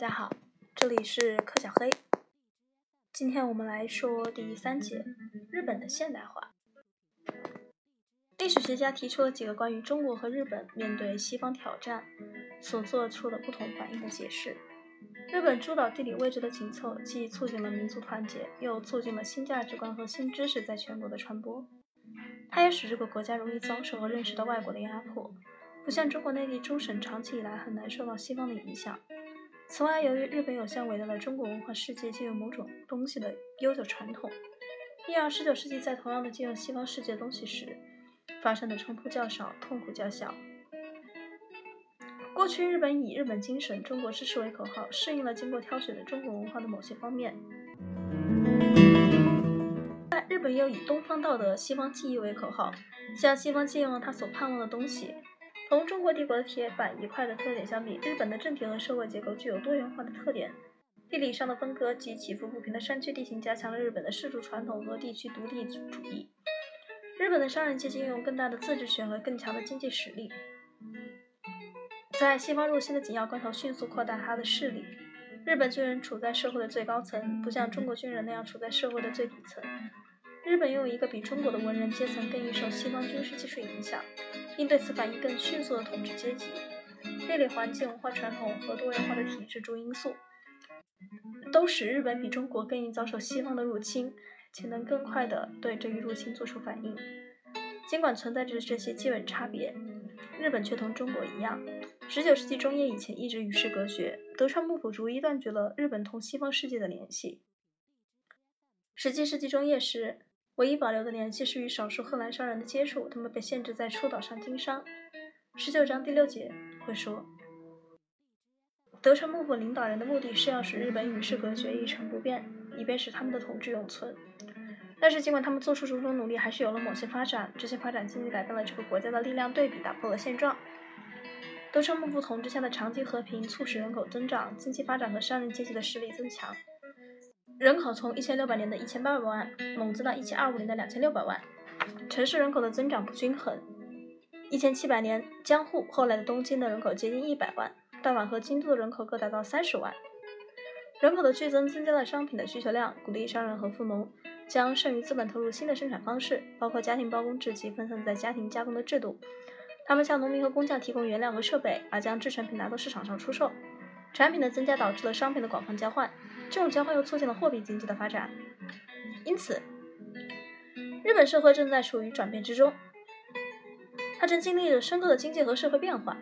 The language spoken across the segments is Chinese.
大家好，这里是柯小黑。今天我们来说第三节日本的现代化。历史学家提出了几个关于中国和日本面对西方挑战所做出的不同反应的解释。日本诸岛地理位置的紧凑，既促进了民族团结，又促进了新价值观和新知识在全国的传播。它也使这个国家容易遭受和认识到外国的压迫，不像中国内地中省长期以来很难受到西方的影响。此外，由于日本有向伟大的中国文化世界借用某种东西的悠久传统，因而19世纪在同样的借用西方世界东西时，发生的冲突较少，痛苦较小。过去，日本以“日本精神、中国知识”为口号，适应了经过挑选的中国文化的某些方面。但日本又以“东方道德、西方技艺”为口号，向西方借用了他所盼望的东西。同中国帝国的铁板一块的特点相比，日本的政体和社会结构具有多元化的特点。地理上的分割及起伏不平的山区地形加强了日本的氏族传统和地区独立主义。日本的商人阶级拥有更大的自治权和更强的经济实力，在西方入侵的紧要关头迅速扩大他的势力。日本军人处在社会的最高层，不像中国军人那样处在社会的最底层。日本拥有一个比中国的文人阶层更易受西方军事技术影响，并对此反应更迅速的统治阶级。地理环境、文化传统和多元化的体制诸因素，都使日本比中国更易遭受西方的入侵，且能更快地对这一入侵做出反应。尽管存在着这些基本差别，日本却同中国一样，19世纪中叶以前一直与世隔绝。德川幕府逐一断绝了日本同西方世界的联系。17世纪中叶时，唯一保留的联系是与少数荷兰商人的接触，他们被限制在出岛上经商。十九章第六节会说，德川幕府领导人的目的是要使日本与世隔绝，一成不变，以便使他们的统治永存。但是，尽管他们做出种种努力，还是有了某些发展。这些发展渐渐改变了这个国家的力量对比，打破了现状。德川幕府统治下的长期和平，促使人口增长、经济发展和商人阶级的实力增强。人口从一千六百年的一千八百万猛增到一千二五年的两千六百万，城市人口的增长不均衡。一千七百年，江户后来的东京的人口接近一百万，大阪和京都的人口各达到三十万。人口的剧增增加了商品的需求量，鼓励商人和富农将剩余资本投入新的生产方式，包括家庭包工制及分散在家庭加工的制度。他们向农民和工匠提供原料和设备，而将制成品拿到市场上出售。产品的增加导致了商品的广泛交换。这种交换又促进了货币经济的发展，因此，日本社会正在处于转变之中，它正经历着深刻的经济和社会变化，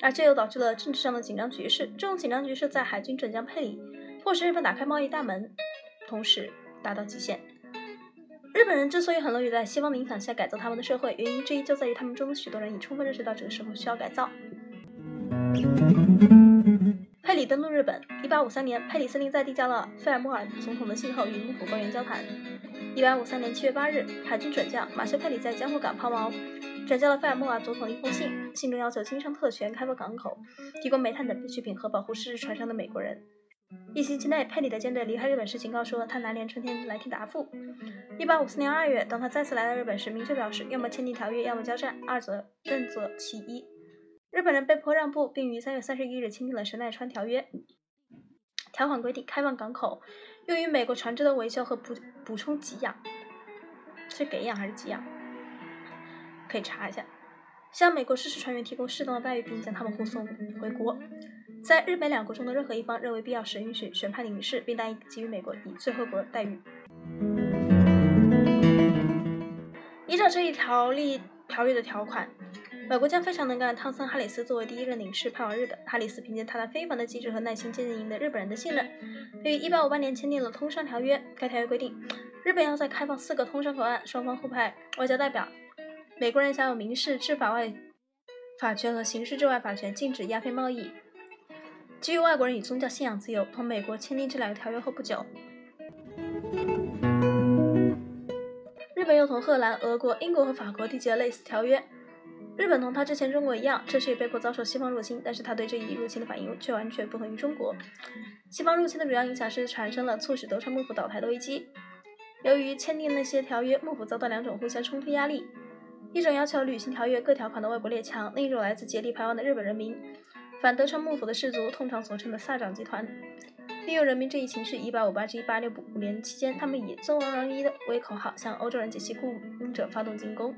而这又导致了政治上的紧张局势。这种紧张局势在海军准将佩里迫使日本打开贸易大门，同时达到极限。日本人之所以很乐于在西方的影响下改造他们的社会，原因之一就在于他们中许多人已充分认识到这个社会需要改造。佩里登陆日本。1853年，佩里司令在递交了费尔莫尔总统的信后，与幕府官员交谈。1853年7月8日，海军准将马修·佩里在江户港抛锚，转交了费尔莫尔总统一封信，信中要求经商特权、开放港口、提供煤炭等必需品和保护失事船上的美国人。一星期内，佩里的舰队离开日本时，警告说他难连春天来听答复。1854年2月，当他再次来到日本时，明确表示要么签订条约，要么交战，二者任择其一。日本人被迫让步，并于三月三十一日签订了神奈川条约。条款规定，开放港口，用于美国船只的维修和补补充给养，是给养还是给养？可以查一下。向美国失事船员提供适当的待遇，并将他们护送回国。在日美两国中的任何一方认为必要时，允许选判领事，并答应给予美国以最惠国待遇。依照这一条例条约的条款。美国将非常能干的汤森·哈里斯作为第一任领事派往日本。哈里斯凭借他的非凡的机智和耐心，渐渐赢得日本人的信任，于1858年签订了通商条约。该条约规定，日本要在开放四个通商口岸，双方互派外交代表。美国人享有民事治法外法权和刑事治外法权，禁止鸦片贸易，给予外国人以宗教信仰自由。同美国签订这两个条约后不久，日本又同荷兰、俄国、英国和法国缔结了类似条约。日本同他之前中国一样，这时也被迫遭受西方入侵，但是他对这一入侵的反应却完全不同于中国。西方入侵的主要影响是产生了促使德川幕府倒台的危机。由于签订那些条约，幕府遭到两种互相冲突压力：一种要求履行条约各条款的外国列强，另一种来自竭力排湾的日本人民。反德川幕府的氏族通常所称的萨长集团。利用人民这一情绪，一八五八至一八六五年期间，他们以“尊王攘夷”的为口号，向欧洲人及其雇佣者发动进攻。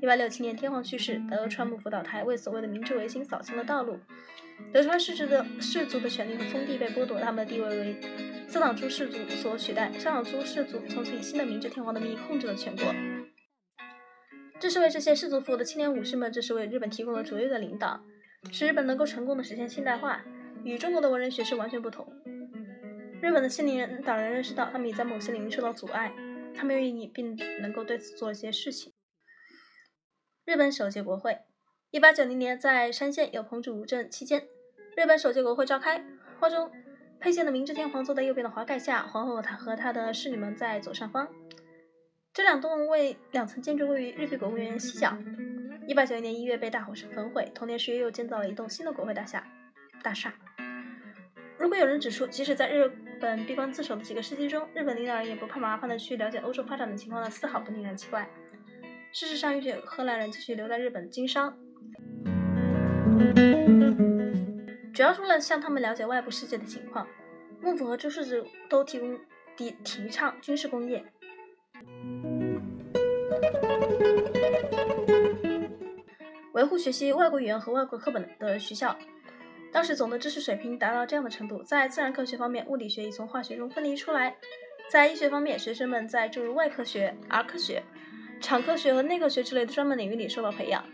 一八六七年，天皇去世，德川幕府倒台，为所谓的明治维新扫清了道路。德川氏族的氏族的权利和封地被剥夺，他们的地位为色党诸氏族所取代。色党诸氏族从此以新的明治天皇的名义控制了全国。这是为这些氏族服务的青年武士们，这是为日本提供了卓越的领导，使日本能够成功的实现现代化，与中国的文人学士完全不同。日本的新领人党人认识到，他们也在某些领域受到阻碍，他们愿意并能够对此做一些事情。日本首届国会，一八九零年在山县有彭主政期间，日本首届国会召开。画中佩剑的明治天皇坐在右边的华盖下，皇后她和她的侍女们在左上方。这两栋位两层建筑位于日币国务院西角。一八九一年一月被大火焚毁，同年十月又建造了一栋新的国会大厦。大厦。如果有人指出，即使在日本闭关自守的几个世纪中，日本领导人也不怕麻烦的去了解欧洲发展的情况，那丝毫不令人奇怪。事实上，允许荷兰人继续留在日本经商，主要是为了向他们了解外部世界的情况。幕府和周世子都提供提提倡军事工业，维护学习外国语言和外国课本的学校。当时总的知识水平达到这样的程度，在自然科学方面，物理学已从化学中分离出来；在医学方面，学生们在诸如外科学、儿科学。场科学和内科学之类的专门领域里受到培养，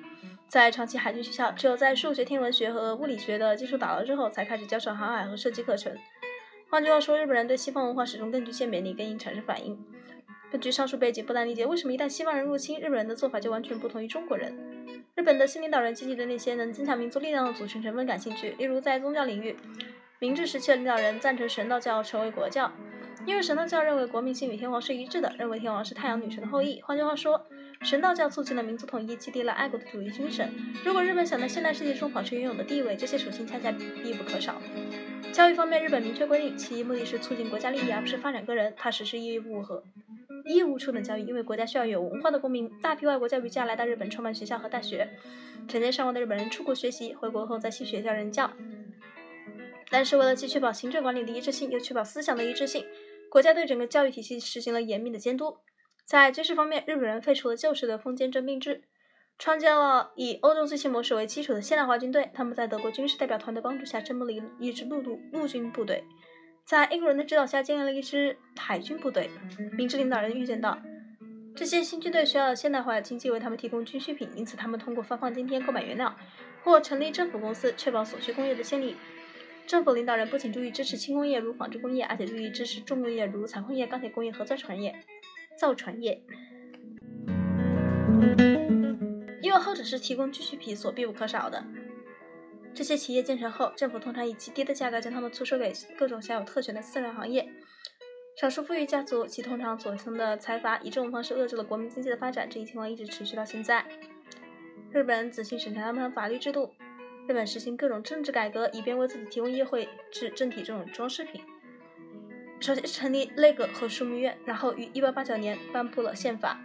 在长期海军学校，只有在数学、天文学和物理学的基础打牢之后，才开始教授航海和设计课程。换句话说，日本人对西方文化始终更具鉴别力，更易产生反应。根据上述背景，不难理解为什么一旦西方人入侵，日本人的做法就完全不同于中国人。日本的新领导人积极对那些能增强民族力量的组成成分感兴趣，例如在宗教领域，明治时期的领导人赞成神道教成为国教。因为神道教认为国民性与天皇是一致的，认为天皇是太阳女神的后裔。换句话说，神道教促进了民族统一，激励了爱国的主义精神。如果日本想在现代世界中保持原有的地位，这些属性恰恰必不可少。教育方面，日本明确规定，其目的是促进国家利益，而不是发展个人。它实施义务和义务初等教育，因为国家需要有文化的公民。大批外国教育家来到日本，创办学校和大学。成千上万的日本人出国学习，回国后在新学校任教。但是为了既确保行政管理的一致性，又确保思想的一致性。国家对整个教育体系实行了严密的监督。在军事方面，日本人废除了旧式的封建征兵制，创建了以欧洲最新模式为基础的现代化军队。他们在德国军事代表团的帮助下，征募了一支陆陆陆军部队，在英国人的指导下，建立了一支海军部队。明治领导人预见到这些新军队需要现代化经济为他们提供军需品，因此他们通过发放津贴购买原料，或成立政府公司，确保所需工业的建立。政府领导人不仅注意支持轻工业如纺织工业，而且注意支持重工业如采矿业、钢铁工业和造船业。造船业，因为后者是提供军需品所必不可少的。这些企业建成后，政府通常以极低的价格将它们出售给各种享有特权的私人行业。少数富裕家族其通常所生的财阀，以这种方式遏制了国民经济的发展。这一情况一直持续到现在。日本仔细审查他们的法律制度。日本实行各种政治改革，以便为自己提供议会制政体这种装饰品。首先成立内阁和枢密院，然后于1889年颁布了宪法。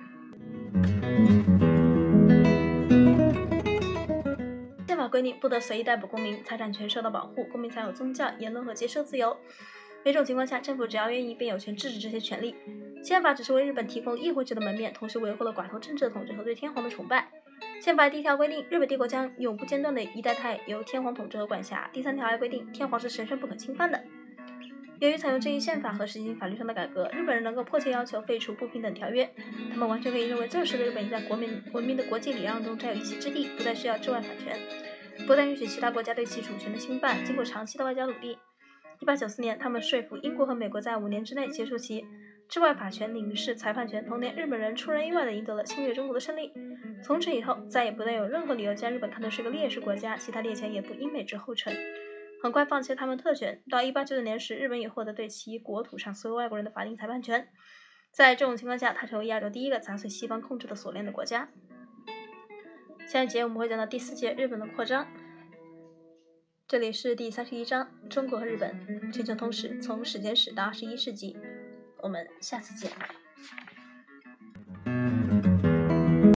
宪法规定不得随意逮捕公民，财产权受到保护，公民享有宗教、言论和结社自由。每种情况下，政府只要愿意，便有权制止这些权利。宪法只是为日本提供议会制的门面，同时维护了寡头政治的统治和对天皇的崇拜。宪法第一条规定，日本帝国将永不间断的一代代由天皇统治和管辖。第三条还规定，天皇是神圣不可侵犯的。由于采用这一宪法和实行法律上的改革，日本人能够迫切要求废除不平等条约。他们完全可以认为，这时的日本在国民文明的国际礼让中占有一席之地，不再需要治外法权，不再允许其他国家对其主权的侵犯。经过长期的外交努力，1894年，他们说服英国和美国在五年之内结束其。治外法权、领事裁判权。同年，日本人出人意外地赢得了侵略中国的胜利。从此以后，再也不再有任何理由将日本看作是个劣势国家，其他列强也不英美之后尘。很快放弃了他们特权。到1899年时，日本也获得对其国土上所有外国人的法定裁判权。在这种情况下，它成为亚洲第一个砸碎西方控制的锁链的国家。下一节我们会讲到第四节日本的扩张。这里是第三十一章：中国和日本全球通史，从史前史到二十一世纪。我们下次见。